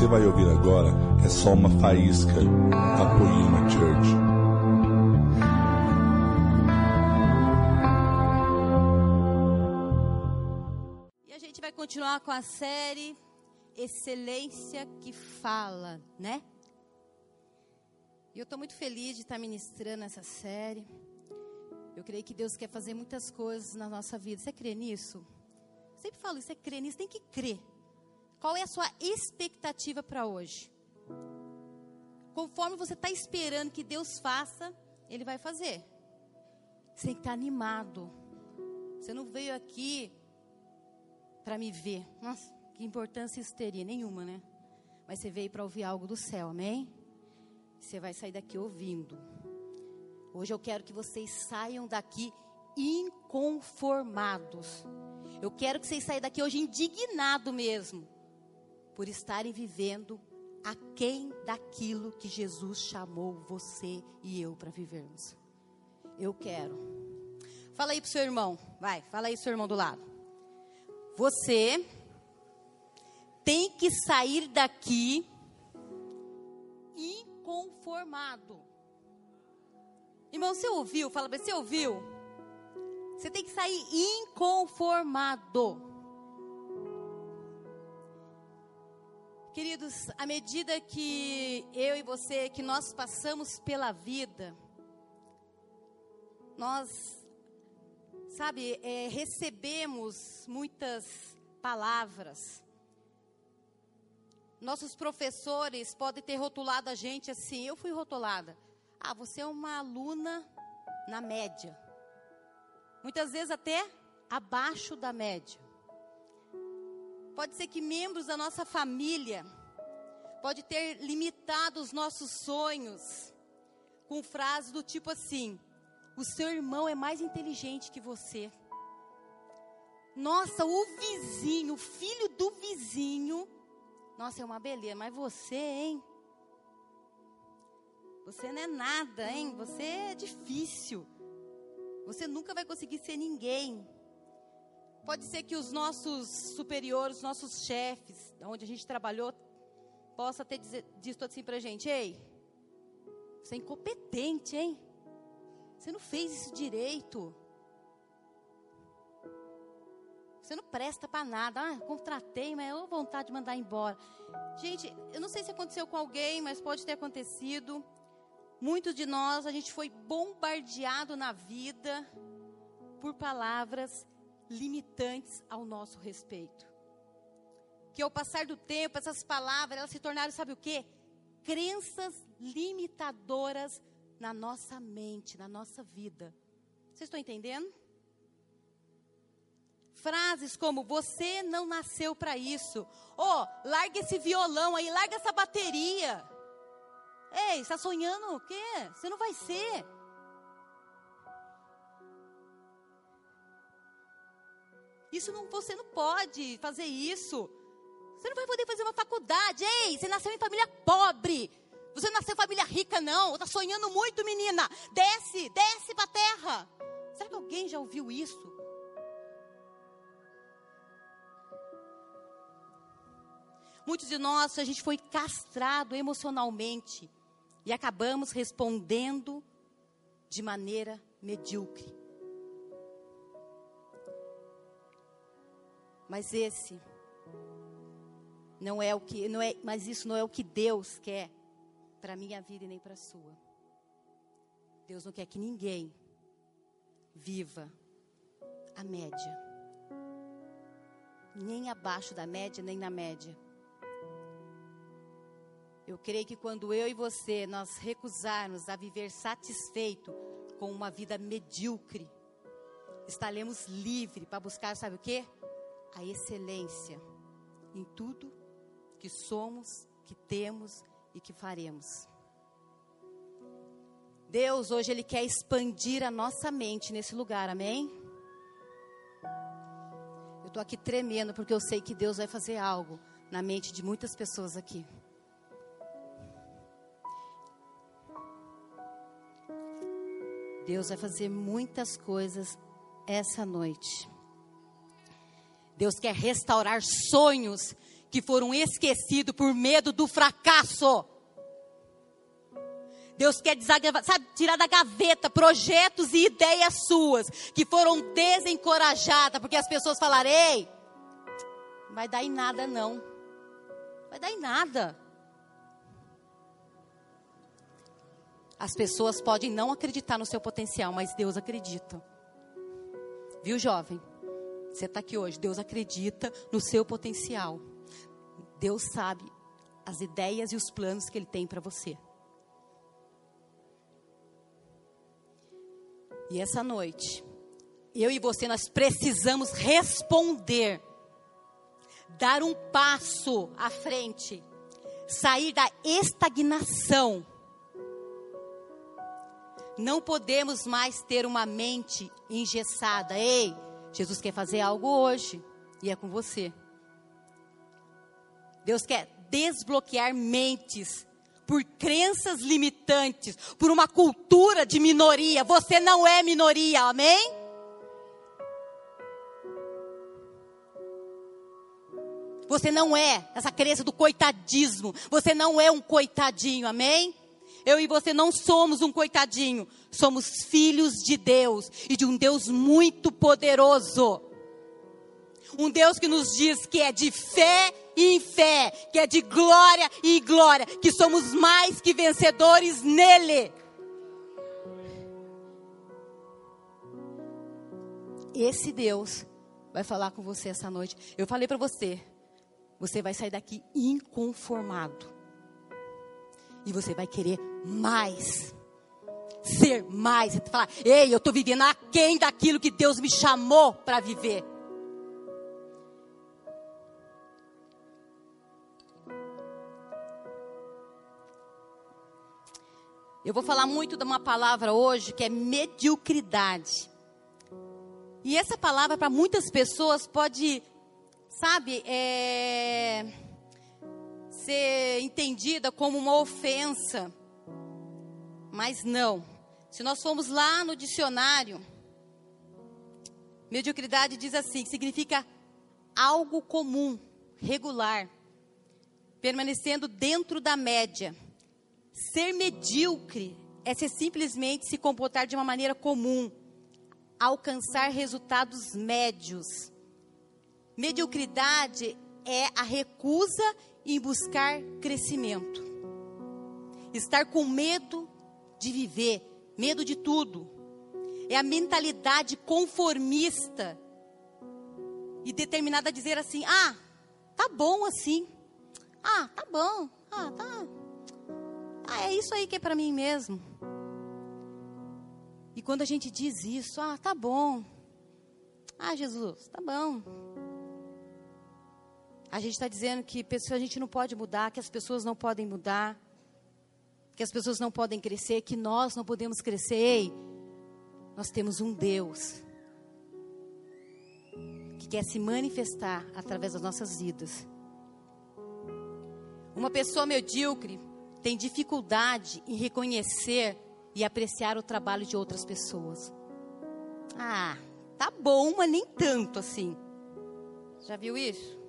você vai ouvir agora é só uma faísca da Poema Church. E a gente vai continuar com a série Excelência que Fala, né? E eu estou muito feliz de estar ministrando essa série. Eu creio que Deus quer fazer muitas coisas na nossa vida. Você crê nisso? Sempre falo isso, você crê nisso, tem que crer. Qual é a sua expectativa para hoje? Conforme você está esperando que Deus faça, Ele vai fazer. Você tem que estar tá animado. Você não veio aqui para me ver. Nossa, que importância isso teria? Nenhuma, né? Mas você veio para ouvir algo do céu, amém? Você vai sair daqui ouvindo. Hoje eu quero que vocês saiam daqui inconformados. Eu quero que vocês saiam daqui hoje indignados mesmo, por estarem vivendo aquém daquilo que Jesus chamou você e eu para vivermos. Eu quero. Fala aí pro seu irmão, vai, fala aí pro seu irmão do lado. Você tem que sair daqui inconformado. Irmão, você ouviu? Fala bem, você ouviu? Você tem que sair inconformado. Queridos, à medida que eu e você, que nós passamos pela vida, nós, sabe, é, recebemos muitas palavras. Nossos professores podem ter rotulado a gente assim. Eu fui rotulada. Ah, você é uma aluna na média muitas vezes até abaixo da média. Pode ser que membros da nossa família pode ter limitado os nossos sonhos com frases do tipo assim: o seu irmão é mais inteligente que você. Nossa, o vizinho, o filho do vizinho, nossa, é uma beleza, mas você, hein? Você não é nada, hein? Você é difícil. Você nunca vai conseguir ser ninguém. Pode ser que os nossos superiores, os nossos chefes, onde a gente trabalhou, possa ter dito assim pra gente: Ei, você é incompetente, hein? Você não fez isso direito. Você não presta para nada. Ah, contratei, mas eu vontade de mandar embora. Gente, eu não sei se aconteceu com alguém, mas pode ter acontecido. Muitos de nós, a gente foi bombardeado na vida por palavras limitantes ao nosso respeito. Que ao passar do tempo, essas palavras, elas se tornaram, sabe o quê? Crenças limitadoras na nossa mente, na nossa vida. Vocês estão entendendo? Frases como você não nasceu para isso. Oh, larga esse violão aí, larga essa bateria. Ei, está sonhando o quê? Você não vai ser. Isso não, você não pode fazer isso. Você não vai poder fazer uma faculdade. Ei, você nasceu em família pobre. Você nasceu em família rica, não. Está sonhando muito, menina. Desce, desce para a terra. Será que alguém já ouviu isso? Muitos de nós, a gente foi castrado emocionalmente e acabamos respondendo de maneira medíocre. Mas esse não é o que, não é, mas isso não é o que Deus quer para minha vida e nem para a sua. Deus não quer que ninguém viva a média. Nem abaixo da média, nem na média. Eu creio que quando eu e você nós recusarmos a viver satisfeito com uma vida medíocre, estaremos livres para buscar, sabe o que? A excelência em tudo que somos, que temos e que faremos. Deus hoje Ele quer expandir a nossa mente nesse lugar, amém? Eu estou aqui tremendo porque eu sei que Deus vai fazer algo na mente de muitas pessoas aqui. Deus vai fazer muitas coisas essa noite. Deus quer restaurar sonhos que foram esquecidos por medo do fracasso. Deus quer sabe, tirar da gaveta projetos e ideias suas que foram desencorajadas, porque as pessoas falaram: ei, vai dar em nada não. Vai dar em nada. As pessoas podem não acreditar no seu potencial, mas Deus acredita. Viu, jovem? Você está aqui hoje. Deus acredita no seu potencial. Deus sabe as ideias e os planos que Ele tem para você. E essa noite, eu e você, nós precisamos responder, dar um passo à frente, sair da estagnação. Não podemos mais ter uma mente engessada. Ei, Jesus quer fazer algo hoje e é com você. Deus quer desbloquear mentes por crenças limitantes, por uma cultura de minoria. Você não é minoria, amém? Você não é essa crença do coitadismo. Você não é um coitadinho, amém? Eu e você não somos um coitadinho. Somos filhos de Deus e de um Deus muito poderoso. Um Deus que nos diz que é de fé em fé, que é de glória e glória, que somos mais que vencedores nele. Esse Deus vai falar com você essa noite. Eu falei para você, você vai sair daqui inconformado. E você vai querer mais. Ser mais. Você falar, ei, eu estou vivendo aquém daquilo que Deus me chamou para viver. Eu vou falar muito de uma palavra hoje que é mediocridade. E essa palavra para muitas pessoas pode, sabe, é, ser entendida como uma ofensa. Mas não. Se nós formos lá no dicionário, mediocridade diz assim: significa algo comum, regular, permanecendo dentro da média Ser medíocre é ser simplesmente se comportar de uma maneira comum, alcançar resultados médios. Mediocridade é a recusa em buscar crescimento. Estar com medo de viver, medo de tudo. É a mentalidade conformista e determinada a dizer assim: ah, tá bom assim. Ah, tá bom. Ah, tá, ah, é isso aí que é para mim mesmo. E quando a gente diz isso, ah, tá bom. Ah, Jesus, tá bom. A gente está dizendo que a gente não pode mudar, que as pessoas não podem mudar, que as pessoas não podem crescer, que nós não podemos crescer. Ei, nós temos um Deus que quer se manifestar através das nossas vidas. Uma pessoa medíocre tem dificuldade em reconhecer e apreciar o trabalho de outras pessoas. Ah, tá bom, mas nem tanto assim. Já viu isso?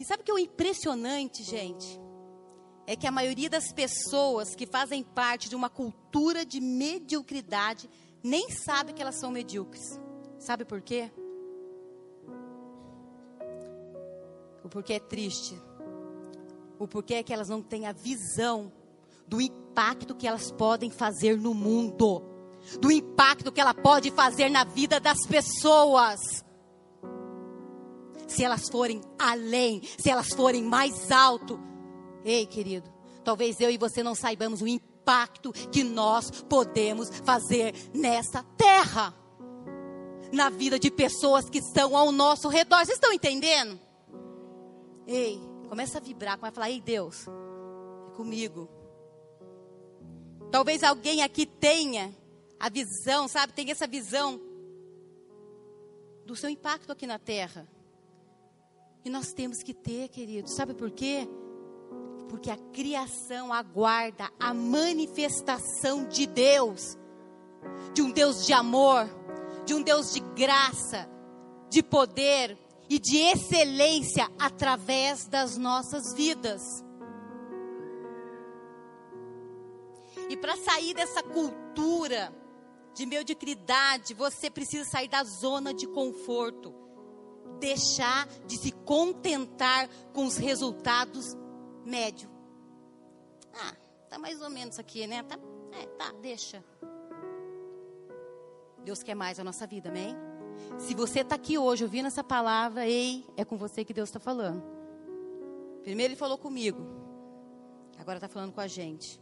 E sabe o que é o impressionante, gente? É que a maioria das pessoas que fazem parte de uma cultura de mediocridade nem sabe que elas são medíocres. Sabe por quê? O porquê é triste o porquê é que elas não têm a visão do impacto que elas podem fazer no mundo, do impacto que ela pode fazer na vida das pessoas. Se elas forem além, se elas forem mais alto. Ei, querido, talvez eu e você não saibamos o impacto que nós podemos fazer nessa terra. Na vida de pessoas que estão ao nosso redor. Vocês estão entendendo? Ei, Começa a vibrar, começa a falar: Ei Deus, é comigo. Talvez alguém aqui tenha a visão, sabe? Tenha essa visão do seu impacto aqui na terra. E nós temos que ter, querido. Sabe por quê? Porque a criação aguarda a manifestação de Deus, de um Deus de amor, de um Deus de graça, de poder e de excelência através das nossas vidas. E para sair dessa cultura de mediocridade, você precisa sair da zona de conforto. Deixar de se contentar com os resultados médios. Ah, tá mais ou menos aqui, né? Tá, é, tá, deixa. Deus quer mais a nossa vida, amém? Se você está aqui hoje ouvindo essa palavra, ei, é com você que Deus está falando. Primeiro ele falou comigo, agora está falando com a gente.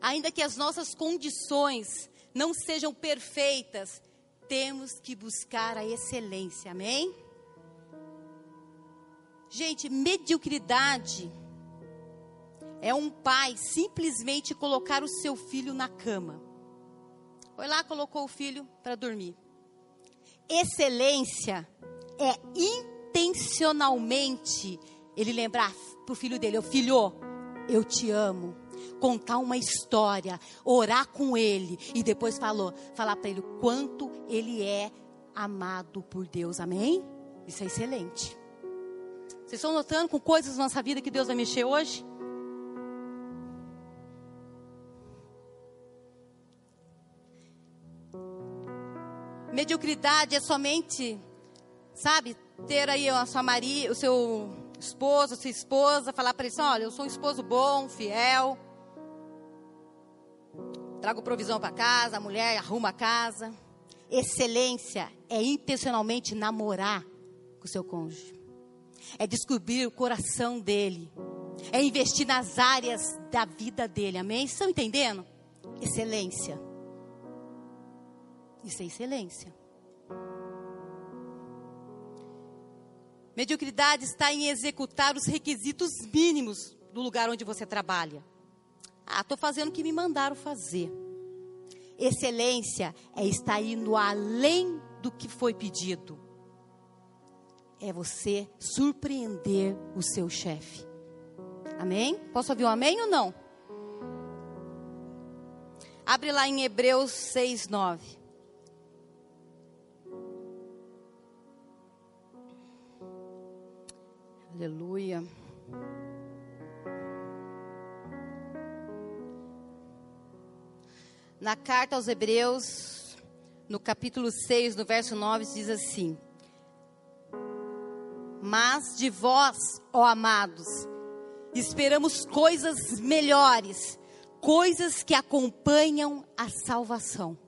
Ainda que as nossas condições não sejam perfeitas, temos que buscar a excelência, amém? Gente, mediocridade é um pai simplesmente colocar o seu filho na cama. Foi lá, colocou o filho para dormir. Excelência é intencionalmente ele lembrar para o filho dele: "O filho, eu te amo." Contar uma história, orar com ele e depois falou, falar para ele quanto ele é amado por Deus. Amém? Isso é excelente. Vocês estão notando com coisas na nossa vida que Deus vai mexer hoje? Mediocridade é somente, sabe, ter aí a sua Maria, o seu esposo, sua esposa, falar para eles, olha, eu sou um esposo bom, fiel, trago provisão para casa, a mulher arruma a casa. Excelência é intencionalmente namorar com o seu cônjuge. É descobrir o coração dele. É investir nas áreas da vida dele. Amém? Estão entendendo? Excelência. Isso é excelência. Mediocridade está em executar os requisitos mínimos do lugar onde você trabalha. Ah, estou fazendo o que me mandaram fazer. Excelência é estar indo além do que foi pedido. É você surpreender o seu chefe. Amém? Posso ouvir um amém ou não? Abre lá em Hebreus 6, 9. Aleluia. Na carta aos Hebreus, no capítulo 6, no verso 9, diz assim: Mas de vós, ó amados, esperamos coisas melhores, coisas que acompanham a salvação.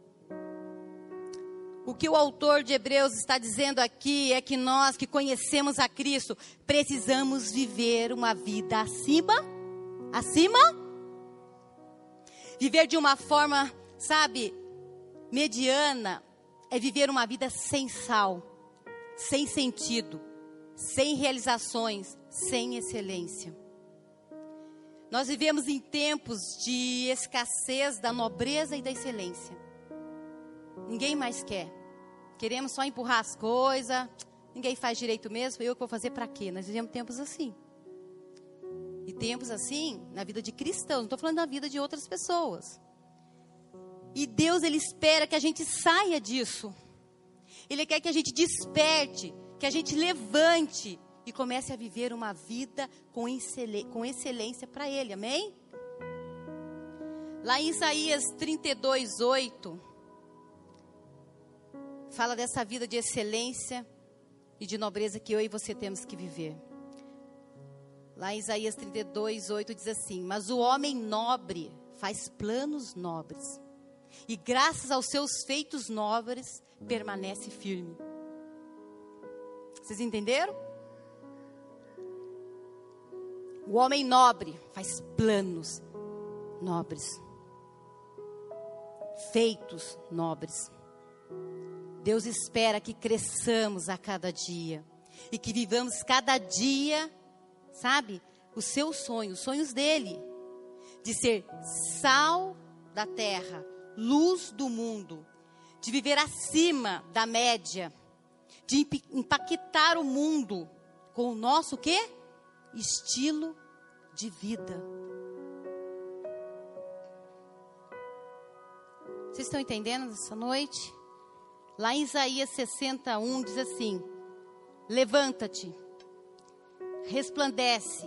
O que o autor de Hebreus está dizendo aqui é que nós que conhecemos a Cristo precisamos viver uma vida acima, acima, viver de uma forma, sabe, mediana, é viver uma vida sem sal, sem sentido, sem realizações, sem excelência. Nós vivemos em tempos de escassez da nobreza e da excelência. Ninguém mais quer. Queremos só empurrar as coisas. Ninguém faz direito mesmo. Eu que vou fazer para quê? Nós vivemos tempos assim. E tempos assim na vida de cristãos. Não estou falando da vida de outras pessoas. E Deus, Ele espera que a gente saia disso. Ele quer que a gente desperte, que a gente levante e comece a viver uma vida com, excelência para Ele. Amém? Lá em Isaías 32, 8 fala dessa vida de excelência e de nobreza que eu e você temos que viver. Lá em Isaías 32, 8 diz assim: Mas o homem nobre faz planos nobres, e graças aos seus feitos nobres permanece firme. Vocês entenderam? O homem nobre faz planos nobres, feitos nobres. Deus espera que cresçamos a cada dia e que vivamos cada dia, sabe, os seus sonhos, os sonhos dele, de ser sal da terra, luz do mundo, de viver acima da média, de impactar o mundo com o nosso quê? Estilo de vida. Vocês estão entendendo essa noite? Lá em Isaías 61 diz assim: Levanta-te, resplandece,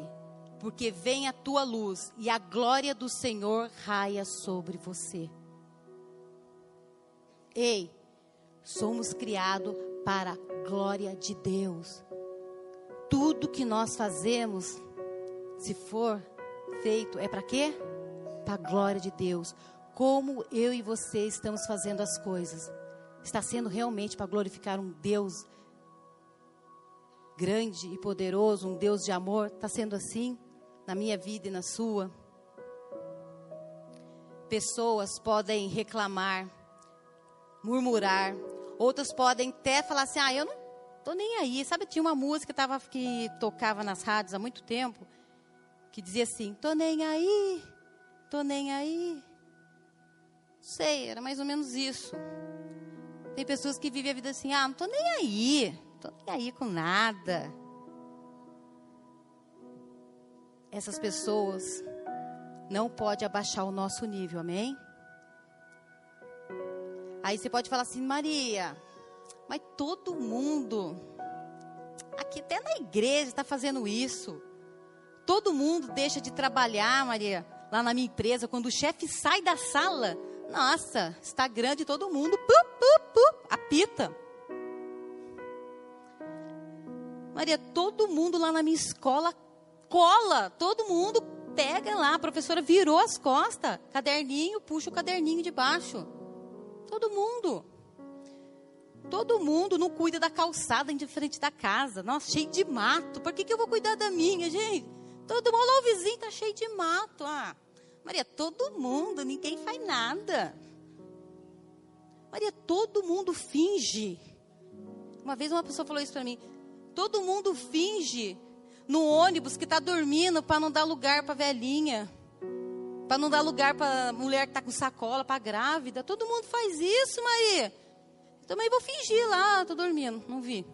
porque vem a tua luz e a glória do Senhor raia sobre você. Ei, somos criados para a glória de Deus. Tudo que nós fazemos, se for feito, é para quê? Para a glória de Deus. Como eu e você estamos fazendo as coisas? Está sendo realmente para glorificar um Deus grande e poderoso, um Deus de amor? Está sendo assim na minha vida e na sua? Pessoas podem reclamar, murmurar. Outros podem até falar assim: ah, eu não tô nem aí. Sabe, tinha uma música que, tava, que tocava nas rádios há muito tempo, que dizia assim: tô nem aí, tô nem aí. Sei, era mais ou menos isso. Tem pessoas que vivem a vida assim: ah, não tô nem aí, tô nem aí com nada. Essas pessoas não podem abaixar o nosso nível, amém? Aí você pode falar assim, Maria, mas todo mundo, aqui até na igreja está fazendo isso. Todo mundo deixa de trabalhar, Maria, lá na minha empresa, quando o chefe sai da sala. Nossa, está grande todo mundo, apita. Maria, todo mundo lá na minha escola cola, todo mundo pega lá, a professora virou as costas, caderninho, puxa o caderninho de baixo. Todo mundo. Todo mundo não cuida da calçada em frente da casa. Nossa, cheio de mato. Por que, que eu vou cuidar da minha, gente? Todo mundo, lá o vizinho tá cheio de mato. Ah, Maria, todo mundo, ninguém faz nada. Maria, todo mundo finge. Uma vez uma pessoa falou isso para mim. Todo mundo finge no ônibus que está dormindo para não dar lugar para velhinha. Para não dar lugar para mulher que está com sacola, para grávida. Todo mundo faz isso, Maria. Também vou fingir lá, estou dormindo, não vi.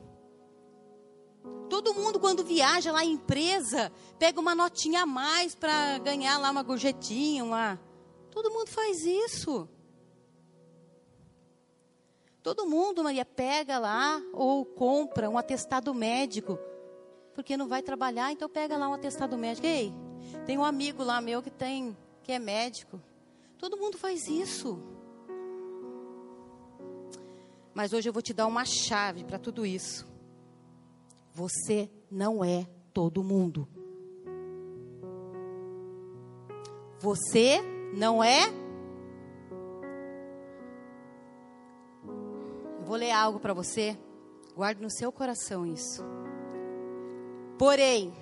Todo mundo, quando viaja lá em empresa, pega uma notinha a mais para ganhar lá uma gorjetinha, uma... Todo mundo faz isso. Todo mundo, Maria, pega lá ou compra um atestado médico, porque não vai trabalhar, então pega lá um atestado médico. Ei, tem um amigo lá meu que tem que é médico. Todo mundo faz isso. Mas hoje eu vou te dar uma chave para tudo isso. Você não é todo mundo. Você não é. Vou ler algo para você. Guarde no seu coração isso. Porém,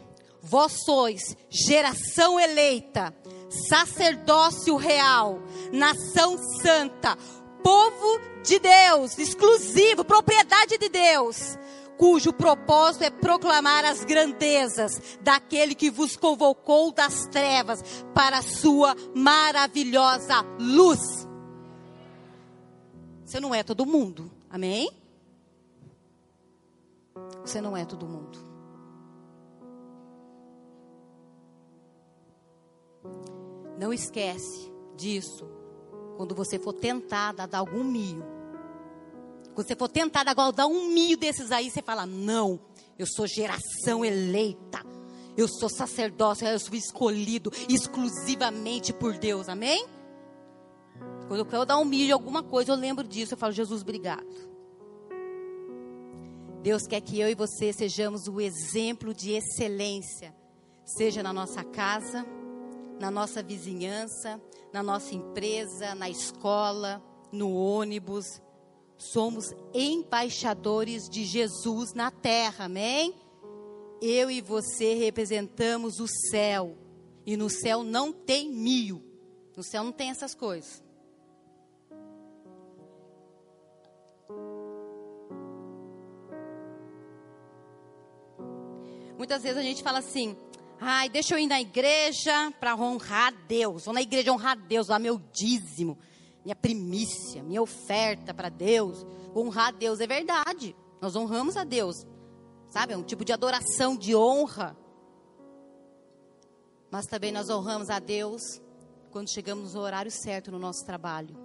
vós sois geração eleita, sacerdócio real, nação santa, povo de Deus, exclusivo, propriedade de Deus, cujo propósito é proclamar as grandezas daquele que vos convocou das trevas para a sua maravilhosa luz. Você não é todo mundo, amém? Você não é todo mundo. Não esquece disso quando você for tentada a dar algum mio. Quando você for tentada a dar um mio desses aí, você fala: Não, eu sou geração eleita. Eu sou sacerdócio, eu sou escolhido exclusivamente por Deus. Amém? Quando eu quero dar um milho alguma coisa, eu lembro disso. Eu falo, Jesus, obrigado. Deus quer que eu e você sejamos o exemplo de excelência, seja na nossa casa, na nossa vizinhança, na nossa empresa, na escola, no ônibus. Somos embaixadores de Jesus na terra, amém? Eu e você representamos o céu. E no céu não tem mil. No céu não tem essas coisas. Muitas vezes a gente fala assim: Ai, deixa eu ir na igreja para honrar Deus. Vou na igreja honrar Deus, lá meu dízimo, minha primícia, minha oferta para Deus. Honrar Deus é verdade. Nós honramos a Deus. Sabe? É um tipo de adoração, de honra. Mas também nós honramos a Deus quando chegamos no horário certo no nosso trabalho.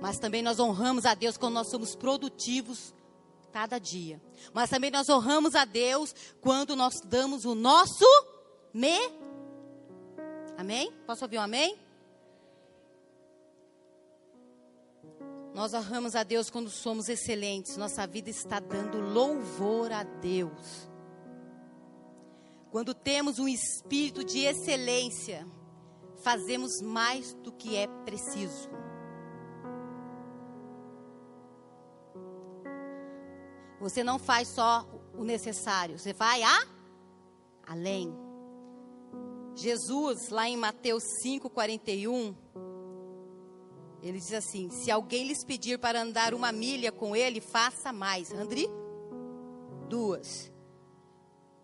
Mas também nós honramos a Deus quando nós somos produtivos cada dia. Mas também nós honramos a Deus quando nós damos o nosso me. Amém? Posso ouvir um amém? Nós honramos a Deus quando somos excelentes. Nossa vida está dando louvor a Deus. Quando temos um espírito de excelência, fazemos mais do que é preciso. Você não faz só o necessário, você vai a além. Jesus, lá em Mateus 5:41, ele diz assim: Se alguém lhes pedir para andar uma milha com ele, faça mais. Ande duas.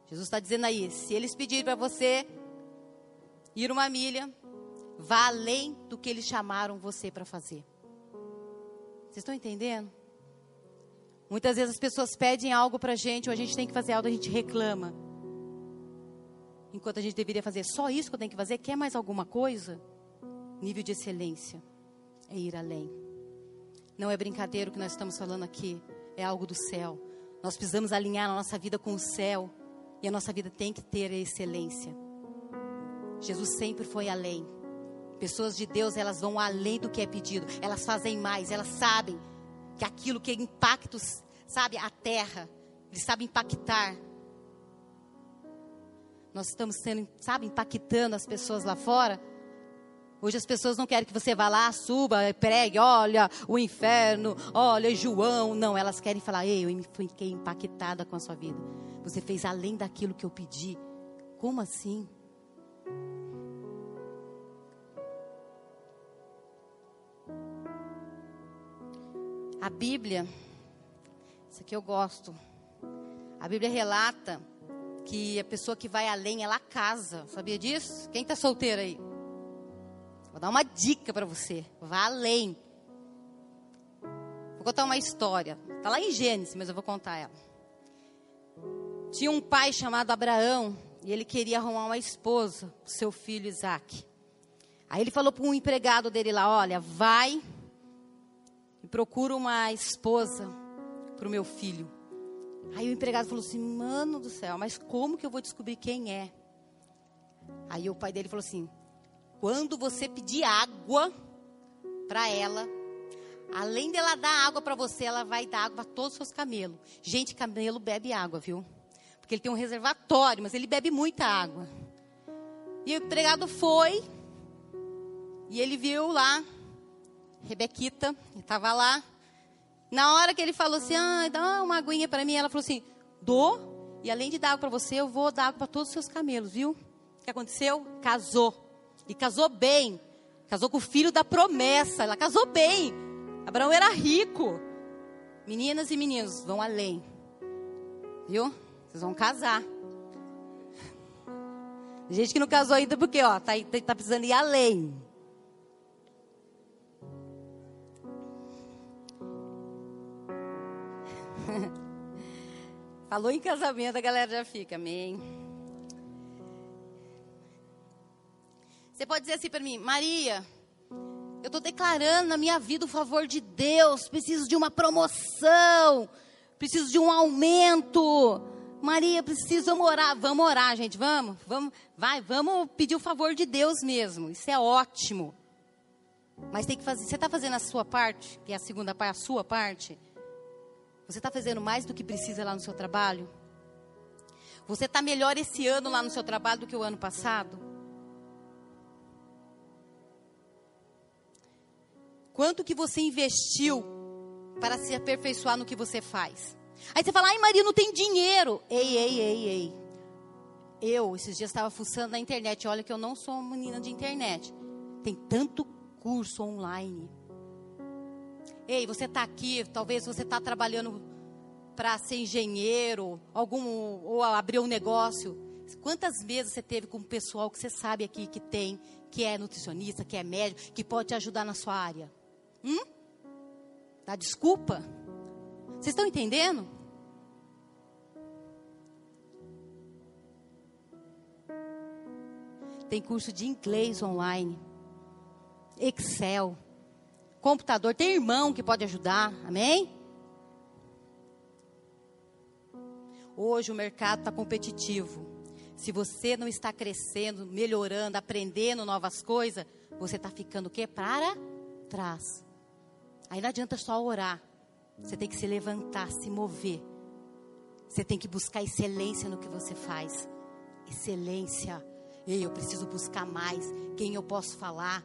Jesus está dizendo aí: se eles pedirem para você ir uma milha, vá além do que eles chamaram você para fazer. Vocês estão entendendo? Muitas vezes as pessoas pedem algo para a gente, ou a gente tem que fazer algo, a gente reclama. Enquanto a gente deveria fazer só isso que eu tenho que fazer, quer mais alguma coisa? Nível de excelência é ir além. Não é brincadeira o que nós estamos falando aqui, é algo do céu. Nós precisamos alinhar a nossa vida com o céu e a nossa vida tem que ter excelência. Jesus sempre foi além. Pessoas de Deus, elas vão além do que é pedido. Elas fazem mais, elas sabem que aquilo que impactos, sabe, a terra, eles sabem impactar. Nós estamos sendo, sabe, impactando as pessoas lá fora Hoje as pessoas não querem que você vá lá, suba, pregue, olha o inferno, olha João. Não, elas querem falar, ei, eu fiquei impactada com a sua vida. Você fez além daquilo que eu pedi. Como assim? A Bíblia, isso aqui eu gosto. A Bíblia relata que a pessoa que vai além, ela casa. Sabia disso? Quem está solteiro aí? Vou dar uma dica para você. Vá além. Vou contar uma história. Está lá em Gênesis, mas eu vou contar ela. Tinha um pai chamado Abraão e ele queria arrumar uma esposa para seu filho Isaac. Aí ele falou para um empregado dele lá: Olha, vai e procura uma esposa para o meu filho. Aí o empregado falou assim: Mano do céu, mas como que eu vou descobrir quem é? Aí o pai dele falou assim: quando você pedir água para ela, além dela dar água para você, ela vai dar água para todos os seus camelos. Gente, camelo bebe água, viu? Porque ele tem um reservatório, mas ele bebe muita água. E o empregado foi, e ele viu lá, Rebequita, estava lá. Na hora que ele falou assim, ah, dá uma aguinha para mim, ela falou assim, dou, e além de dar água para você, eu vou dar água para todos os seus camelos, viu? O que aconteceu? Casou. E casou bem. Casou com o filho da promessa. Ela casou bem. Abraão era rico. Meninas e meninos, vão além. Viu? Vocês vão casar. Gente que não casou ainda porque, ó, tá, tá precisando ir além. Falou em casamento, a galera já fica, amém. Você pode dizer assim para mim, Maria, eu estou declarando na minha vida o favor de Deus, preciso de uma promoção, preciso de um aumento. Maria, preciso orar. Vamos orar, gente, vamos, vamos, vai, vamos pedir o favor de Deus mesmo. Isso é ótimo. Mas tem que fazer. Você está fazendo a sua parte, que é a segunda parte, a sua parte. Você está fazendo mais do que precisa lá no seu trabalho? Você está melhor esse ano lá no seu trabalho do que o ano passado? Quanto que você investiu para se aperfeiçoar no que você faz? Aí você fala, ai Maria, não tem dinheiro. Ei, ei, ei, ei. Eu, esses dias, estava fuçando na internet. Olha que eu não sou uma menina de internet. Tem tanto curso online. Ei, você está aqui, talvez você está trabalhando para ser engenheiro, algum, ou abrir um negócio. Quantas vezes você teve com o pessoal que você sabe aqui que tem, que é nutricionista, que é médico, que pode te ajudar na sua área? Hum? Dá desculpa? Vocês estão entendendo? Tem curso de inglês online, Excel, computador. Tem irmão que pode ajudar, amém? Hoje o mercado está competitivo. Se você não está crescendo, melhorando, aprendendo novas coisas, você está ficando o quê? Para trás. Aí não adianta só orar. Você tem que se levantar, se mover. Você tem que buscar excelência no que você faz. Excelência. Ei, eu preciso buscar mais. Quem eu posso falar?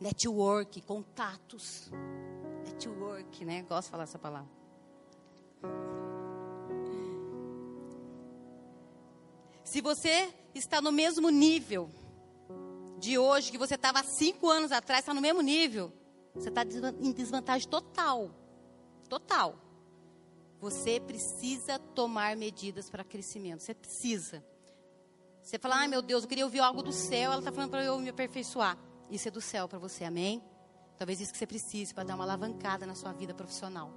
Network, contatos. Network, né? Gosto de falar essa palavra. Se você está no mesmo nível de hoje que você estava cinco anos atrás, está no mesmo nível, você está em desvantagem total. Total. Você precisa tomar medidas para crescimento. Você precisa. Você fala, ai meu Deus, eu queria ouvir algo do céu. Ela está falando para eu me aperfeiçoar. Isso é do céu para você, amém? Talvez isso que você precise para dar uma alavancada na sua vida profissional.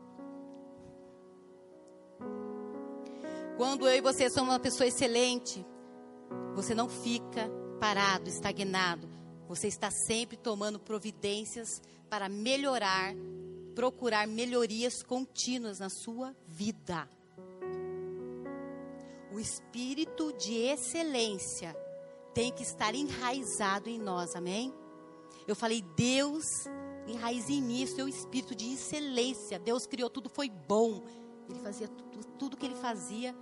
Quando eu e você somos uma pessoa excelente, você não fica parado, estagnado. Você está sempre tomando providências para melhorar, procurar melhorias contínuas na sua vida. O espírito de excelência tem que estar enraizado em nós, amém? Eu falei, Deus enraize em mim, seu espírito de excelência. Deus criou tudo, foi bom. Ele fazia tudo, tudo que ele fazia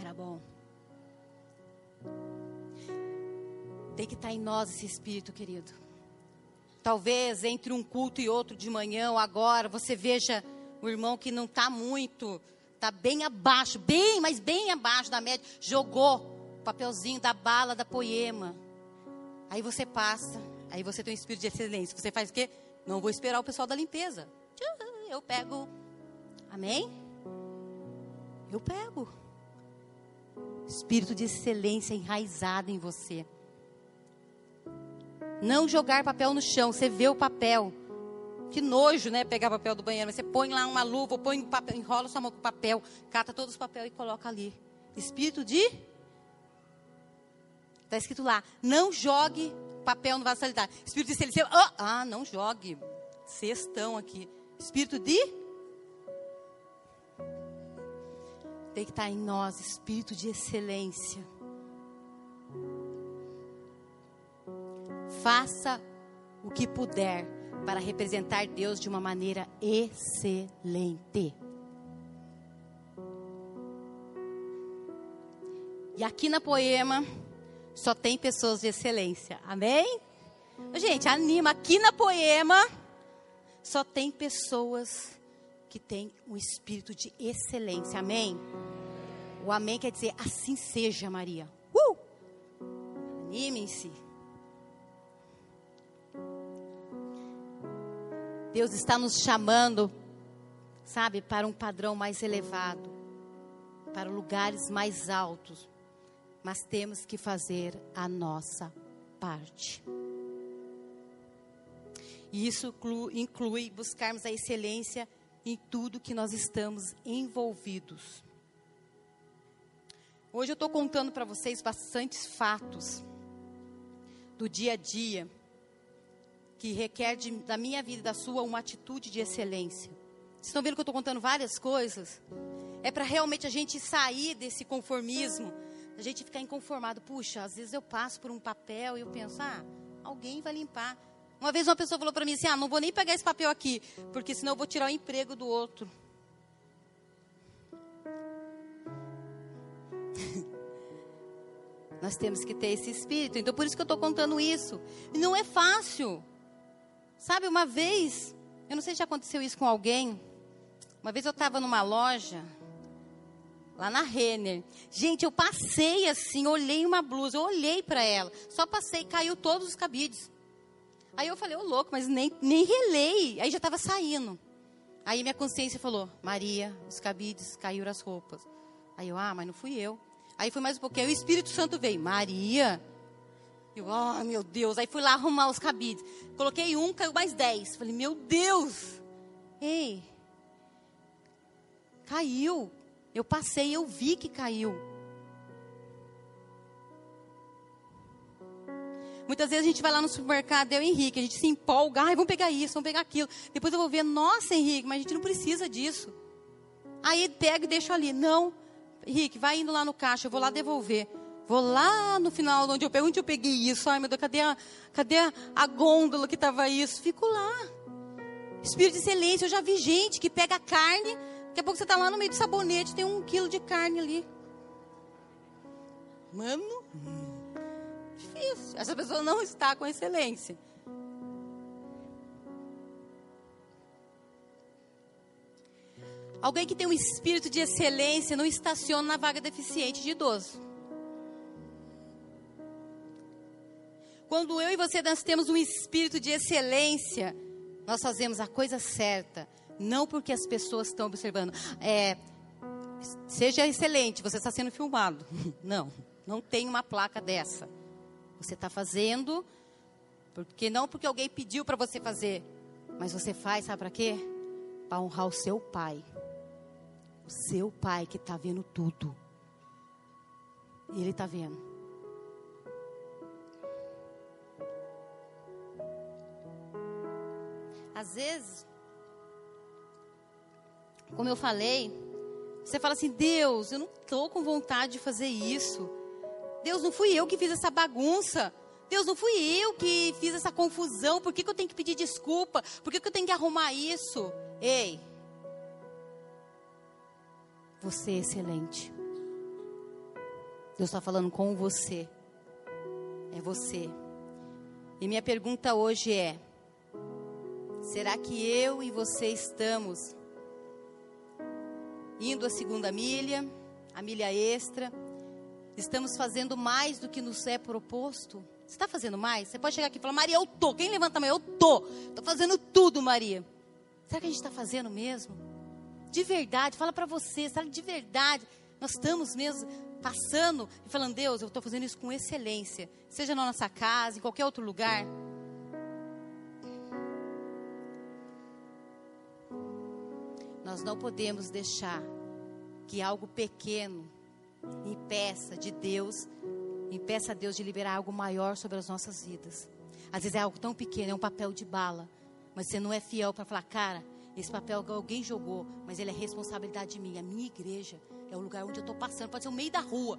era bom. Tem que estar em nós esse espírito, querido. Talvez entre um culto e outro de manhã ou agora, você veja o irmão que não está muito, está bem abaixo, bem, mas bem abaixo da média, jogou o papelzinho da bala da poema. Aí você passa, aí você tem um espírito de excelência. Você faz o quê? Não vou esperar o pessoal da limpeza. Eu pego. Amém? Eu pego. Espírito de excelência enraizado em você. Não jogar papel no chão, você vê o papel. Que nojo, né? Pegar papel do banheiro. Mas você põe lá uma luva, põe papel, enrola sua mão com papel, cata todos os papéis e coloca ali. Espírito de. Está escrito lá: não jogue papel no vaso sanitário. Espírito de excelência. Oh, ah, não jogue. Cestão aqui. Espírito de tem que estar em nós espírito de excelência. Faça o que puder para representar Deus de uma maneira excelente. E aqui na Poema só tem pessoas de excelência. Amém? Gente, anima. Aqui na Poema só tem pessoas que tem um espírito de excelência. Amém? O amém quer dizer assim seja, Maria. Uh! Animem-se. Deus está nos chamando, sabe, para um padrão mais elevado, para lugares mais altos, mas temos que fazer a nossa parte. E isso inclui buscarmos a excelência em tudo que nós estamos envolvidos. Hoje eu estou contando para vocês bastantes fatos do dia a dia que requer de, da minha vida e da sua uma atitude de excelência. Vocês estão vendo que eu estou contando várias coisas? É para realmente a gente sair desse conformismo, a gente ficar inconformado. Puxa, às vezes eu passo por um papel e eu penso, ah, alguém vai limpar. Uma vez uma pessoa falou para mim assim: ah, não vou nem pegar esse papel aqui, porque senão eu vou tirar o emprego do outro. Nós temos que ter esse espírito. Então, por isso que eu estou contando isso. E não é fácil. Sabe, uma vez, eu não sei se já aconteceu isso com alguém. Uma vez eu estava numa loja, lá na Renner. Gente, eu passei assim, olhei uma blusa, eu olhei para ela. Só passei, caiu todos os cabides. Aí eu falei, ô louco, mas nem, nem relei. Aí já estava saindo. Aí minha consciência falou, Maria, os cabides, caíram as roupas. Aí eu, ah, mas não fui eu. Aí foi mais um pouquinho. Aí o Espírito Santo veio, Maria. Eu, oh, meu Deus. Aí fui lá arrumar os cabides. Coloquei um, caiu mais dez. Falei, meu Deus. Ei, caiu. Eu passei, eu vi que caiu. Muitas vezes a gente vai lá no supermercado, eu e Henrique, a gente se empolga, ai, vamos pegar isso, vamos pegar aquilo. Depois eu vou ver, nossa, Henrique, mas a gente não precisa disso. Aí pega e deixa ali. Não, Henrique, vai indo lá no caixa, eu vou lá devolver. Vou lá no final, onde eu, onde eu peguei isso. Ai, meu Deus, cadê a, cadê a, a gôndola que estava isso? Fico lá. Espírito de excelência, eu já vi gente que pega carne, daqui a pouco você está lá no meio do sabonete, tem um quilo de carne ali. Mano, difícil. Essa pessoa não está com excelência. Alguém que tem um espírito de excelência não estaciona na vaga deficiente de idoso. Quando eu e você nós temos um espírito de excelência, nós fazemos a coisa certa, não porque as pessoas estão observando. É, seja excelente, você está sendo filmado. Não, não tem uma placa dessa. Você está fazendo, porque não porque alguém pediu para você fazer, mas você faz, sabe para quê? Para honrar o seu pai o seu pai que está vendo tudo. Ele está vendo. Às vezes, como eu falei, você fala assim: Deus, eu não estou com vontade de fazer isso. Deus, não fui eu que fiz essa bagunça. Deus, não fui eu que fiz essa confusão. Por que, que eu tenho que pedir desculpa? Por que, que eu tenho que arrumar isso? Ei, você é excelente. Deus está falando com você. É você. E minha pergunta hoje é: será que eu e você estamos indo a segunda milha, a milha extra? Estamos fazendo mais do que nos é proposto? Você está fazendo mais? Você pode chegar aqui e falar, Maria, eu tô. Quem levanta a mão? Eu tô. Estou fazendo tudo, Maria. Será que a gente está fazendo mesmo? de verdade, fala para você, sabe, de verdade, nós estamos mesmo passando e falando, Deus, eu estou fazendo isso com excelência, seja na nossa casa, em qualquer outro lugar. Nós não podemos deixar que algo pequeno impeça de Deus, impeça a Deus de liberar algo maior sobre as nossas vidas. Às vezes é algo tão pequeno, é um papel de bala, mas você não é fiel para falar, cara, esse papel alguém jogou, mas ele é responsabilidade minha. A minha igreja é o lugar onde eu estou passando. Pode ser o meio da rua.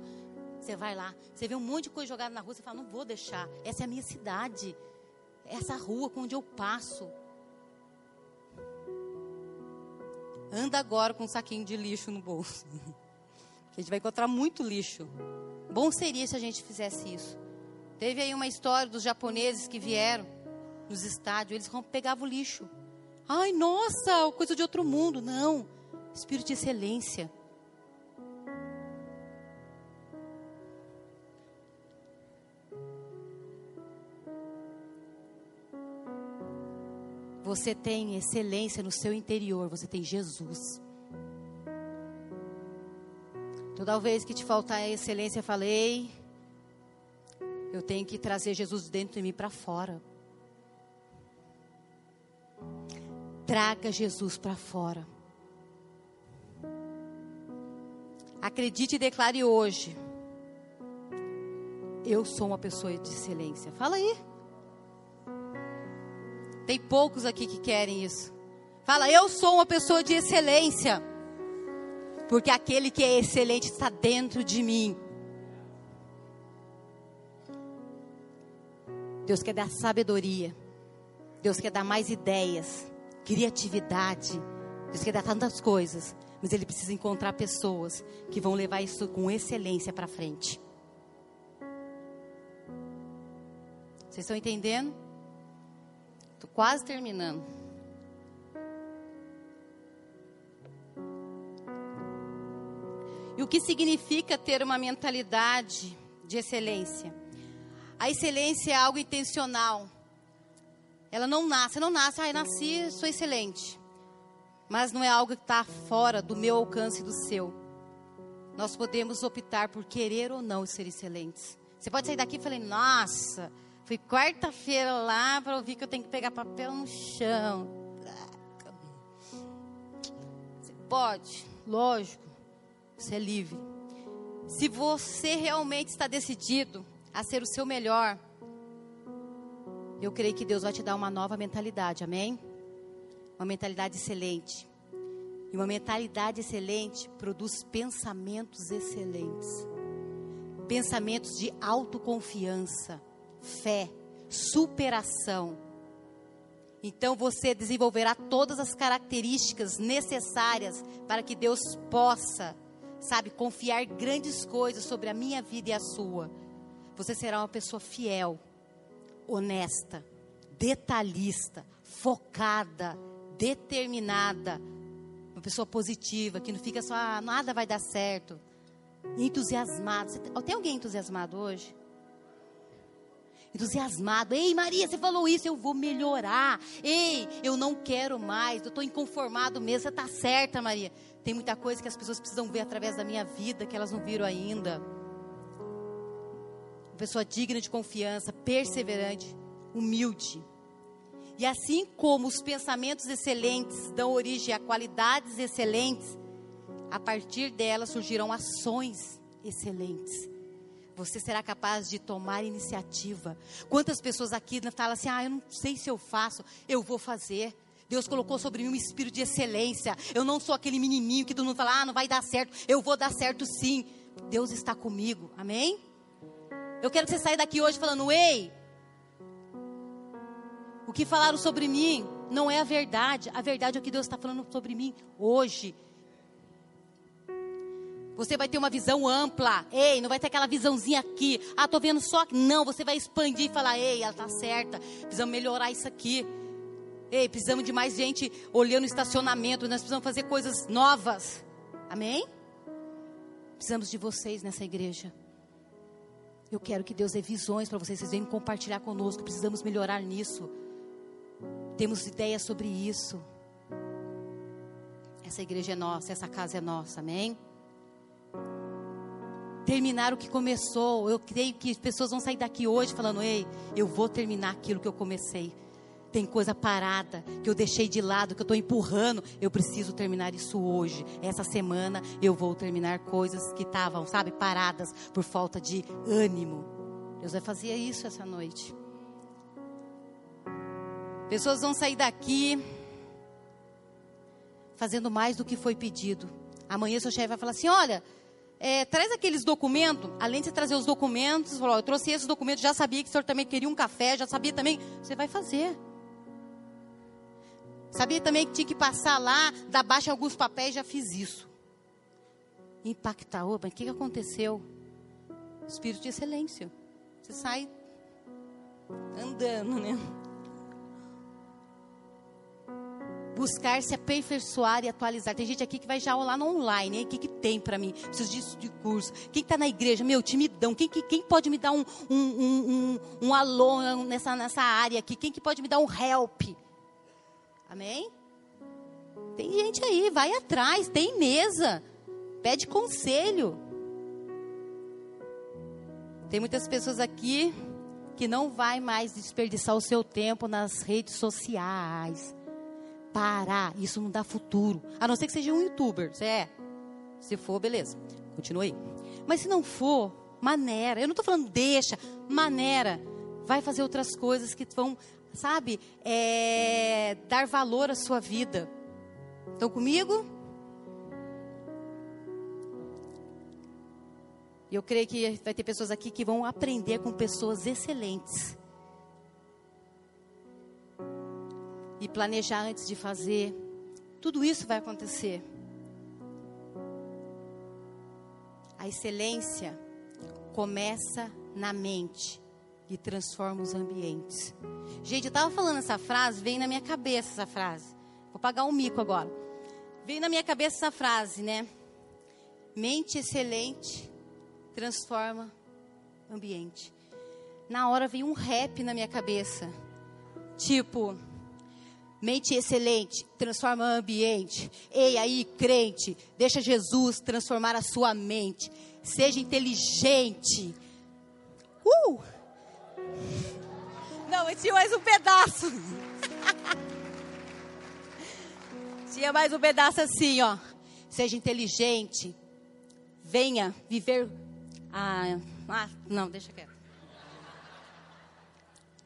Você vai lá, você vê um monte de coisa jogada na rua, você fala, não vou deixar. Essa é a minha cidade. Essa rua onde eu passo. Anda agora com um saquinho de lixo no bolso. a gente vai encontrar muito lixo. Bom seria se a gente fizesse isso. Teve aí uma história dos japoneses que vieram nos estádios, eles pegavam o lixo. Ai, nossa, coisa de outro mundo. Não. Espírito de excelência. Você tem excelência no seu interior, você tem Jesus. Toda vez que te faltar a excelência, falei, eu tenho que trazer Jesus dentro de mim para fora. Traga Jesus para fora. Acredite e declare hoje. Eu sou uma pessoa de excelência. Fala aí. Tem poucos aqui que querem isso. Fala, eu sou uma pessoa de excelência. Porque aquele que é excelente está dentro de mim. Deus quer dar sabedoria. Deus quer dar mais ideias criatividade. Deus quer dar tantas coisas, mas Ele precisa encontrar pessoas que vão levar isso com excelência para frente. Vocês estão entendendo? Estou quase terminando. E o que significa ter uma mentalidade de excelência? A excelência é algo intencional. Ela não nasce, não nasce, ai, nasci, sou excelente. Mas não é algo que está fora do meu alcance e do seu. Nós podemos optar por querer ou não ser excelentes. Você pode sair daqui falar, nossa, fui quarta-feira lá para ouvir que eu tenho que pegar papel no chão. Você pode, lógico, você é livre. Se você realmente está decidido a ser o seu melhor, eu creio que Deus vai te dar uma nova mentalidade, amém? Uma mentalidade excelente. E uma mentalidade excelente produz pensamentos excelentes. Pensamentos de autoconfiança, fé, superação. Então você desenvolverá todas as características necessárias para que Deus possa, sabe, confiar grandes coisas sobre a minha vida e a sua. Você será uma pessoa fiel, honesta, detalhista, focada, determinada, uma pessoa positiva, que não fica só, ah, nada vai dar certo. Entusiasmado. Tem alguém entusiasmado hoje? Entusiasmado. Ei, Maria, você falou isso, eu vou melhorar. Ei, eu não quero mais, eu estou inconformado mesmo. Você está certa, Maria. Tem muita coisa que as pessoas precisam ver através da minha vida que elas não viram ainda. Uma pessoa digna de confiança, perseverante, humilde. E assim como os pensamentos excelentes dão origem a qualidades excelentes, a partir delas surgirão ações excelentes. Você será capaz de tomar iniciativa. Quantas pessoas aqui falam assim: ah, eu não sei se eu faço, eu vou fazer. Deus colocou sobre mim um espírito de excelência. Eu não sou aquele menininho que todo mundo fala: ah, não vai dar certo. Eu vou dar certo sim. Deus está comigo. Amém? Eu quero que você saia daqui hoje falando: ei, o que falaram sobre mim não é a verdade. A verdade é o que Deus está falando sobre mim hoje. Você vai ter uma visão ampla. Ei, não vai ter aquela visãozinha aqui. Ah, tô vendo só. Não, você vai expandir e falar: ei, ela tá certa. Precisamos melhorar isso aqui. Ei, precisamos de mais gente olhando o estacionamento. Nós precisamos fazer coisas novas. Amém? Precisamos de vocês nessa igreja. Eu quero que Deus dê visões para vocês. Vocês venham compartilhar conosco. Precisamos melhorar nisso. Temos ideias sobre isso. Essa igreja é nossa, essa casa é nossa, amém? Terminar o que começou. Eu creio que as pessoas vão sair daqui hoje falando: ei, eu vou terminar aquilo que eu comecei. Tem coisa parada que eu deixei de lado, que eu estou empurrando. Eu preciso terminar isso hoje. Essa semana eu vou terminar coisas que estavam, sabe, paradas por falta de ânimo. Deus vai fazer isso essa noite. Pessoas vão sair daqui fazendo mais do que foi pedido. Amanhã seu chefe vai falar assim: olha, é, traz aqueles documentos. Além de você trazer os documentos, falou, eu trouxe esses documentos, já sabia que o senhor também queria um café, já sabia também. Você vai fazer. Sabia também que tinha que passar lá, dar baixa alguns papéis, já fiz isso. Impactar, opa, o que, que aconteceu? Espírito de excelência. Você sai andando, né? Buscar se aperfeiçoar e atualizar. Tem gente aqui que vai já lá no online, hein? O que, que tem para mim? Preciso disso de curso. Quem está na igreja? Meu, timidão. Quem, quem, quem pode me dar um, um, um, um, um alô nessa, nessa área aqui? Quem que pode me dar um help? Amém? Tem gente aí, vai atrás, tem mesa. Pede conselho. Tem muitas pessoas aqui que não vai mais desperdiçar o seu tempo nas redes sociais parar. Isso não dá futuro. A não ser que seja um youtuber. Você é? Se for, beleza. Continue aí. Mas se não for, maneira. Eu não estou falando deixa, maneira. Vai fazer outras coisas que vão, sabe, é, dar valor à sua vida. Estão comigo? Eu creio que vai ter pessoas aqui que vão aprender com pessoas excelentes. E planejar antes de fazer. Tudo isso vai acontecer. A excelência começa na mente e transforma os ambientes. Gente, eu estava falando essa frase, veio na minha cabeça essa frase. Vou pagar um mico agora. Veio na minha cabeça essa frase, né? Mente excelente transforma ambiente. Na hora veio um rap na minha cabeça. Tipo, Mente excelente, transforma o ambiente. Ei aí, crente, deixa Jesus transformar a sua mente. Seja inteligente. Uh! Não, eu tinha mais um pedaço. tinha mais um pedaço assim, ó. Seja inteligente. Venha viver. Ah, ah não, deixa quieto.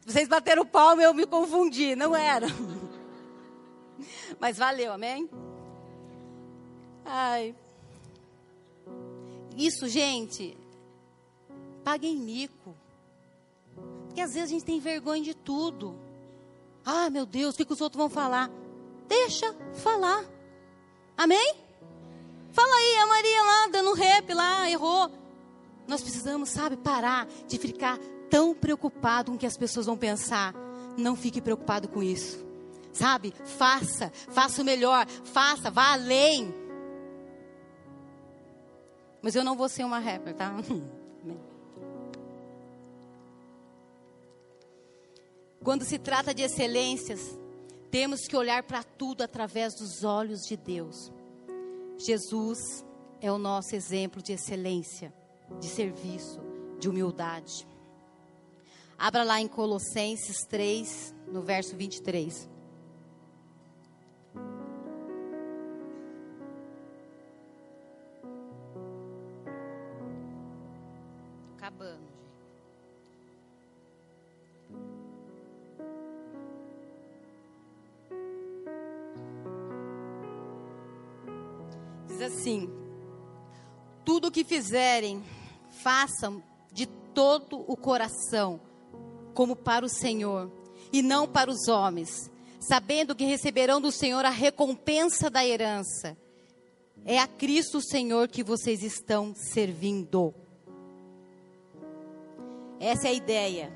Vocês bateram palma, eu me confundi, não era. Mas valeu, amém? Ai. Isso, gente, paguem mico. Porque às vezes a gente tem vergonha de tudo. Ah, meu Deus, o que, que os outros vão falar? Deixa falar. Amém? Fala aí, a Maria lá dando rap lá, errou. Nós precisamos, sabe, parar de ficar tão preocupado com o que as pessoas vão pensar. Não fique preocupado com isso. Sabe? Faça, faça o melhor, faça, vá além. Mas eu não vou ser uma rapper, tá? Quando se trata de excelências, temos que olhar para tudo através dos olhos de Deus. Jesus é o nosso exemplo de excelência, de serviço, de humildade. Abra lá em Colossenses 3, no verso 23. Diz assim: Tudo o que fizerem, façam de todo o coração, como para o Senhor, e não para os homens, sabendo que receberão do Senhor a recompensa da herança. É a Cristo Senhor que vocês estão servindo. Essa é a ideia.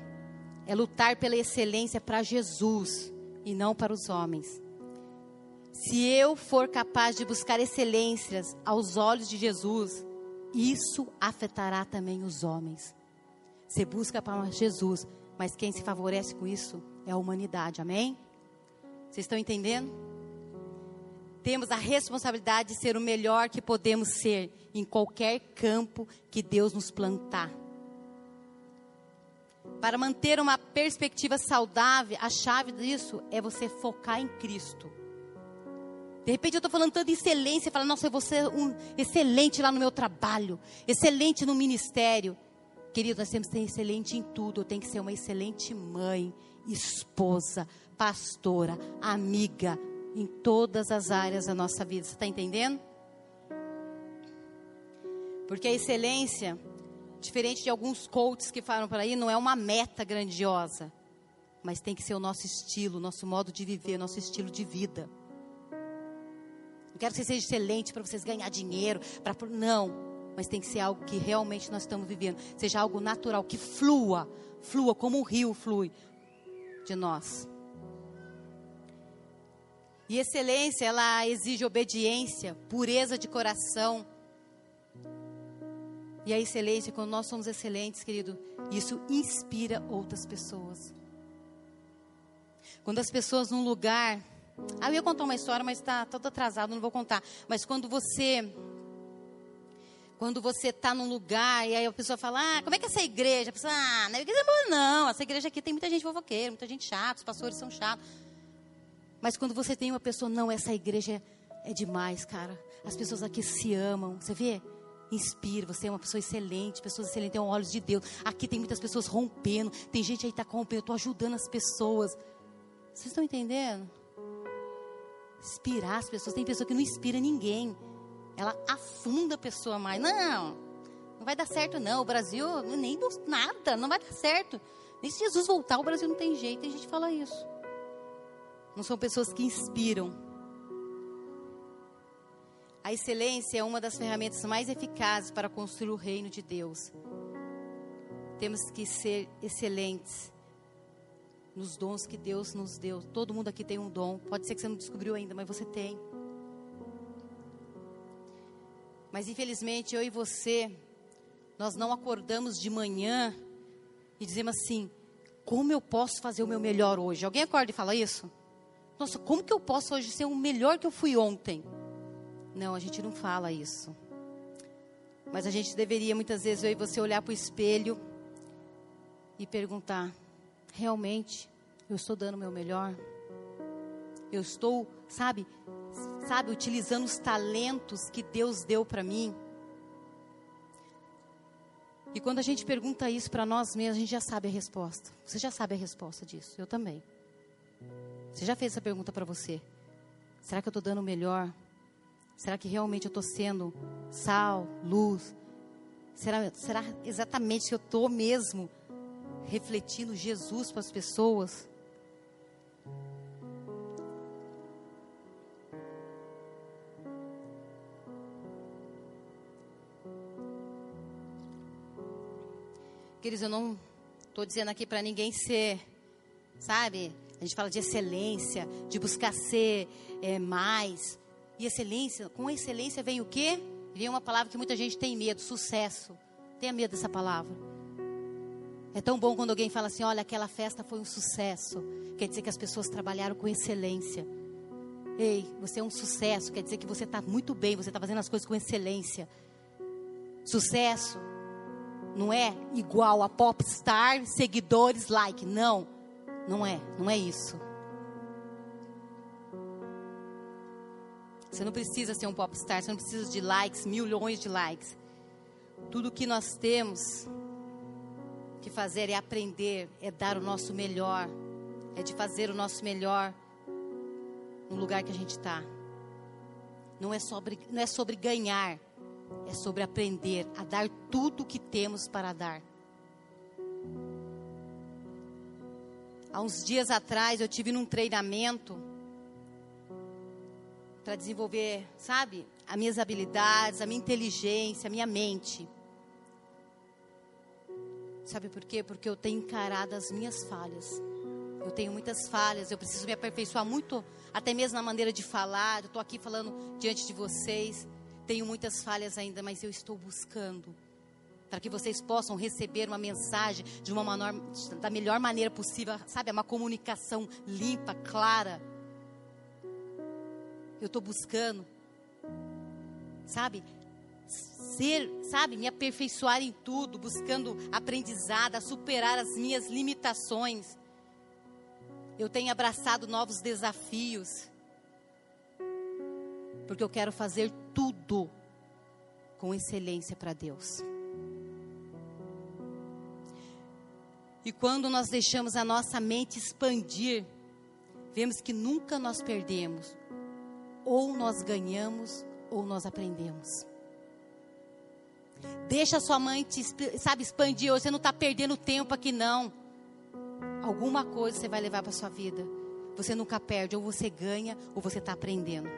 É lutar pela excelência para Jesus e não para os homens. Se eu for capaz de buscar excelências aos olhos de Jesus, isso afetará também os homens. Você busca para Jesus, mas quem se favorece com isso é a humanidade, amém? Vocês estão entendendo? Temos a responsabilidade de ser o melhor que podemos ser em qualquer campo que Deus nos plantar. Para manter uma perspectiva saudável, a chave disso é você focar em Cristo. De repente eu estou falando tanto de excelência, falando, nossa, eu vou ser um excelente lá no meu trabalho, excelente no ministério. Querido, nós temos que ser excelente em tudo. Eu tenho que ser uma excelente mãe, esposa, pastora, amiga, em todas as áreas da nossa vida. Você está entendendo? Porque a excelência, diferente de alguns coaches que falam por aí, não é uma meta grandiosa, mas tem que ser o nosso estilo, nosso modo de viver, nosso estilo de vida. Não quero que você seja excelente para vocês ganhar dinheiro, para não, mas tem que ser algo que realmente nós estamos vivendo, seja algo natural, que flua, flua como um rio flui de nós. E excelência, ela exige obediência, pureza de coração. E a excelência, quando nós somos excelentes, querido, isso inspira outras pessoas. Quando as pessoas num lugar. Ah, eu ia contar uma história, mas está todo atrasado, não vou contar. Mas quando você. Quando você está num lugar e aí a pessoa fala, ah, como é que é essa igreja? A pessoa, ah, não é igreja boa, não. Essa igreja aqui tem muita gente fofoqueira, muita gente chata, os pastores são chatos. Mas quando você tem uma pessoa, não, essa igreja é, demais, cara. As pessoas aqui se amam. Você vê? Inspira, você é uma pessoa excelente, pessoas excelentes, tem olhos de Deus. Aqui tem muitas pessoas rompendo, tem gente aí que está rompendo, eu estou ajudando as pessoas. Vocês estão entendendo? Inspirar as pessoas. Tem pessoa que não inspira ninguém. Ela afunda a pessoa mais. Não, não vai dar certo não. O Brasil, nem nada, não vai dar certo. Nem se Jesus voltar, o Brasil não tem jeito. A gente fala isso. Não são pessoas que inspiram. A excelência é uma das ferramentas mais eficazes para construir o reino de Deus. Temos que ser excelentes nos dons que Deus nos deu. Todo mundo aqui tem um dom. Pode ser que você não descobriu ainda, mas você tem. Mas infelizmente eu e você, nós não acordamos de manhã e dizemos assim: como eu posso fazer o meu melhor hoje? Alguém acorda e fala isso? Nossa, como que eu posso hoje ser o melhor que eu fui ontem? Não, a gente não fala isso. Mas a gente deveria muitas vezes eu e você olhar para o espelho e perguntar: realmente eu estou dando o meu melhor? Eu estou, sabe, sabe, utilizando os talentos que Deus deu para mim? E quando a gente pergunta isso para nós mesmos, a gente já sabe a resposta. Você já sabe a resposta disso, eu também. Você já fez essa pergunta para você? Será que eu estou dando o melhor? Será que realmente eu estou sendo sal, luz? Será, será exatamente que eu estou mesmo refletindo Jesus para as pessoas? Queridos, eu não estou dizendo aqui para ninguém ser, sabe? A gente fala de excelência, de buscar ser é, mais. E excelência, com excelência vem o quê? Vem uma palavra que muita gente tem medo, sucesso. Tenha medo dessa palavra. É tão bom quando alguém fala assim: olha, aquela festa foi um sucesso. Quer dizer que as pessoas trabalharam com excelência. Ei, você é um sucesso, quer dizer que você está muito bem, você está fazendo as coisas com excelência. Sucesso não é igual a popstar, seguidores, like. Não, não é, não é isso. Você não precisa ser um popstar, você não precisa de likes, milhões de likes. Tudo que nós temos que fazer é aprender, é dar o nosso melhor, é de fazer o nosso melhor no lugar que a gente está. Não é sobre, não é sobre ganhar, é sobre aprender a dar tudo o que temos para dar. Há uns dias atrás eu tive num treinamento para desenvolver, sabe, as minhas habilidades, a minha inteligência, a minha mente. Sabe por quê? Porque eu tenho encarado as minhas falhas. Eu tenho muitas falhas, eu preciso me aperfeiçoar muito, até mesmo na maneira de falar. Eu estou aqui falando diante de vocês. Tenho muitas falhas ainda, mas eu estou buscando para que vocês possam receber uma mensagem de uma menor, da melhor maneira possível, sabe? Uma comunicação limpa, clara. Eu estou buscando, sabe? Ser, sabe? Me aperfeiçoar em tudo, buscando aprendizado, superar as minhas limitações. Eu tenho abraçado novos desafios porque eu quero fazer tudo com excelência para Deus. E quando nós deixamos a nossa mente expandir, vemos que nunca nós perdemos. Ou nós ganhamos, ou nós aprendemos. Deixa sua mente, sabe, expandir. Você não está perdendo tempo aqui, não. Alguma coisa você vai levar para sua vida. Você nunca perde, ou você ganha, ou você está aprendendo.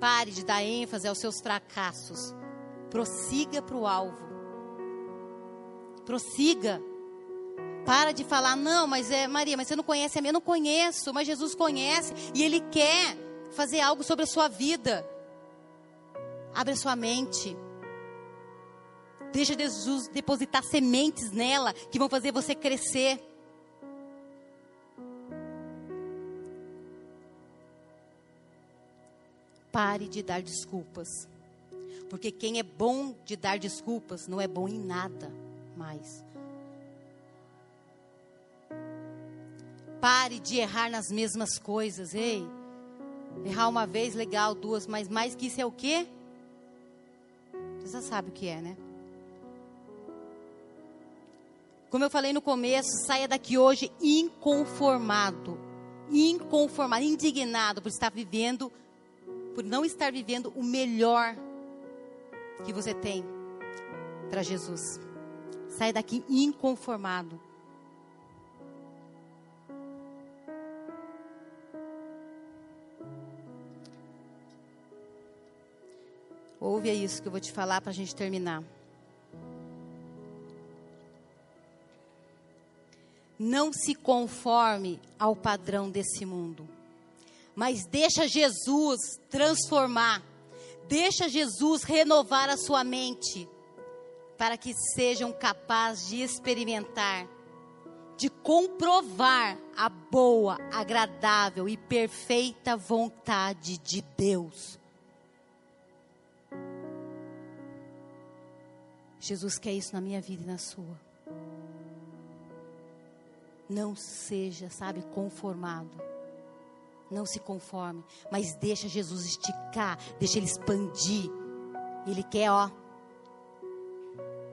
Pare de dar ênfase aos seus fracassos. Prossiga para o alvo. Prossiga. Para de falar, não, mas é Maria, mas você não conhece a mim, eu não conheço, mas Jesus conhece e Ele quer fazer algo sobre a sua vida. Abre a sua mente. Deixa Jesus depositar sementes nela que vão fazer você crescer. Pare de dar desculpas. Porque quem é bom de dar desculpas não é bom em nada mais. Pare de errar nas mesmas coisas, ei. Errar uma vez, legal, duas, mas mais que isso é o quê? Você já sabe o que é, né? Como eu falei no começo, saia daqui hoje inconformado, inconformado, indignado por estar vivendo por não estar vivendo o melhor que você tem para Jesus. Sai daqui inconformado. Ouve é isso que eu vou te falar para a gente terminar. Não se conforme ao padrão desse mundo mas deixa Jesus transformar, deixa Jesus renovar a sua mente, para que sejam capazes de experimentar, de comprovar a boa, agradável e perfeita vontade de Deus. Jesus quer isso na minha vida e na sua. Não seja, sabe, conformado não se conforme, mas deixa Jesus esticar, deixa ele expandir. Ele quer, ó,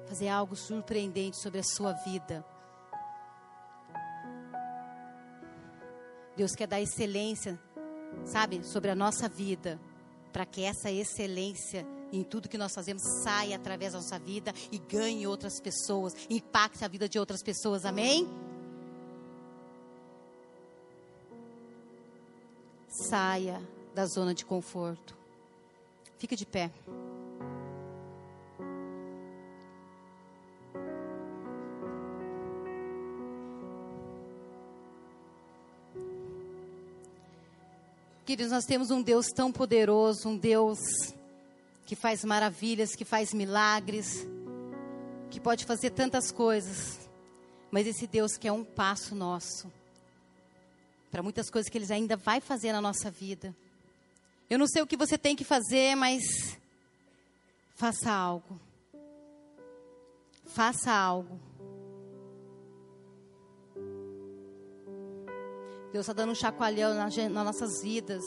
fazer algo surpreendente sobre a sua vida. Deus quer dar excelência, sabe, sobre a nossa vida, para que essa excelência em tudo que nós fazemos saia através da nossa vida e ganhe outras pessoas, impacte a vida de outras pessoas. Amém? Saia da zona de conforto. Fica de pé. Queridos, nós temos um Deus tão poderoso, um Deus que faz maravilhas, que faz milagres, que pode fazer tantas coisas. Mas esse Deus quer um passo nosso para muitas coisas que Ele ainda vai fazer na nossa vida. Eu não sei o que você tem que fazer, mas faça algo. Faça algo. Deus está dando um chacoalhão nas nossas vidas.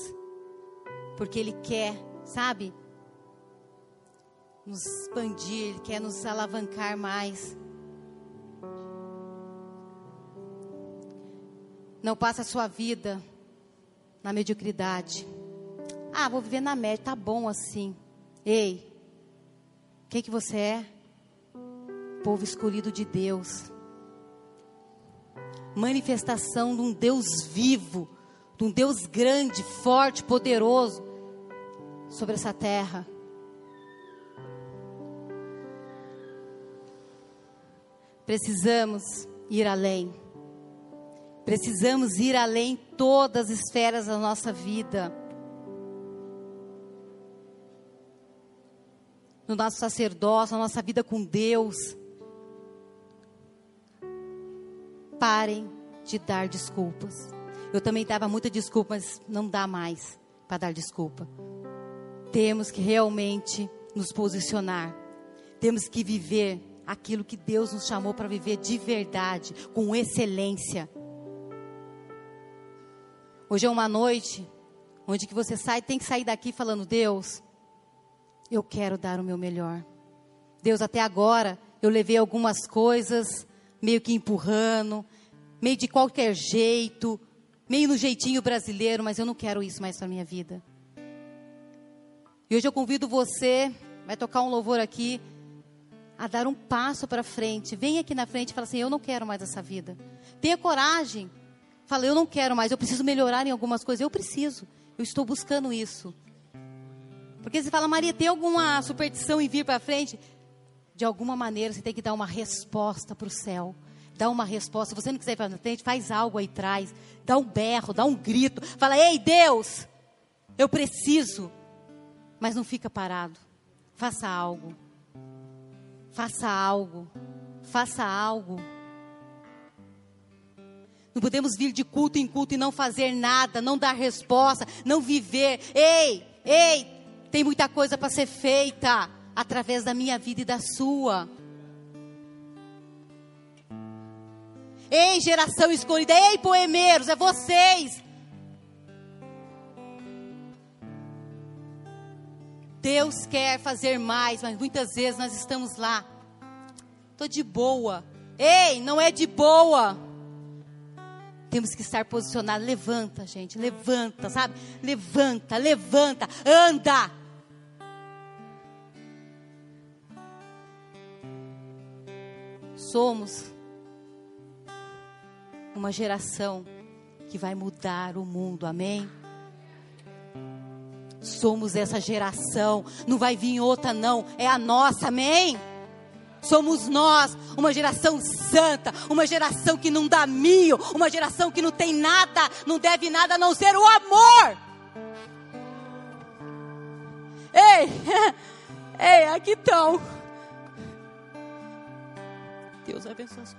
Porque Ele quer, sabe? Nos expandir, Ele quer nos alavancar mais. Não passa a sua vida na mediocridade. Ah, vou viver na média, tá bom assim. Ei, quem que você é? Povo escolhido de Deus manifestação de um Deus vivo, de um Deus grande, forte, poderoso sobre essa terra. Precisamos ir além. Precisamos ir além todas as esferas da nossa vida. No nosso sacerdócio, na nossa vida com Deus parem de dar desculpas. Eu também dava muita desculpa, mas não dá mais para dar desculpa. Temos que realmente nos posicionar. Temos que viver aquilo que Deus nos chamou para viver de verdade, com excelência. Hoje é uma noite onde que você sai, tem que sair daqui falando: Deus, eu quero dar o meu melhor. Deus, até agora eu levei algumas coisas meio que empurrando, meio de qualquer jeito, meio no jeitinho brasileiro, mas eu não quero isso mais para minha vida. E hoje eu convido você, vai tocar um louvor aqui, a dar um passo para frente. Vem aqui na frente e fala assim: Eu não quero mais essa vida. Tenha coragem. Fala: Eu não quero mais, eu preciso melhorar em algumas coisas. Eu preciso, eu estou buscando isso. Porque você fala, Maria, tem alguma superstição em vir para frente? de alguma maneira você tem que dar uma resposta para o céu. Dá uma resposta. Se você não quiser ir para frente, faz algo aí atrás. Dá um berro, dá um grito. Fala, ei Deus, eu preciso. Mas não fica parado. Faça algo. Faça algo. Faça algo. Não podemos vir de culto em culto e não fazer nada, não dar resposta, não viver. Ei, ei, tem muita coisa para ser feita através da minha vida e da sua. Ei, geração escolhida, ei, poemeiros, é vocês. Deus quer fazer mais, mas muitas vezes nós estamos lá. Estou de boa. Ei, não é de boa. Temos que estar posicionados. Levanta, gente, levanta, sabe? Levanta, levanta, anda. somos uma geração que vai mudar o mundo, amém? Somos essa geração, não vai vir outra, não, é a nossa, amém? Somos nós, uma geração santa, uma geração que não dá mil, uma geração que não tem nada, não deve nada a não ser o amor. Ei, ei, aqui estão. Deus abençoe a sua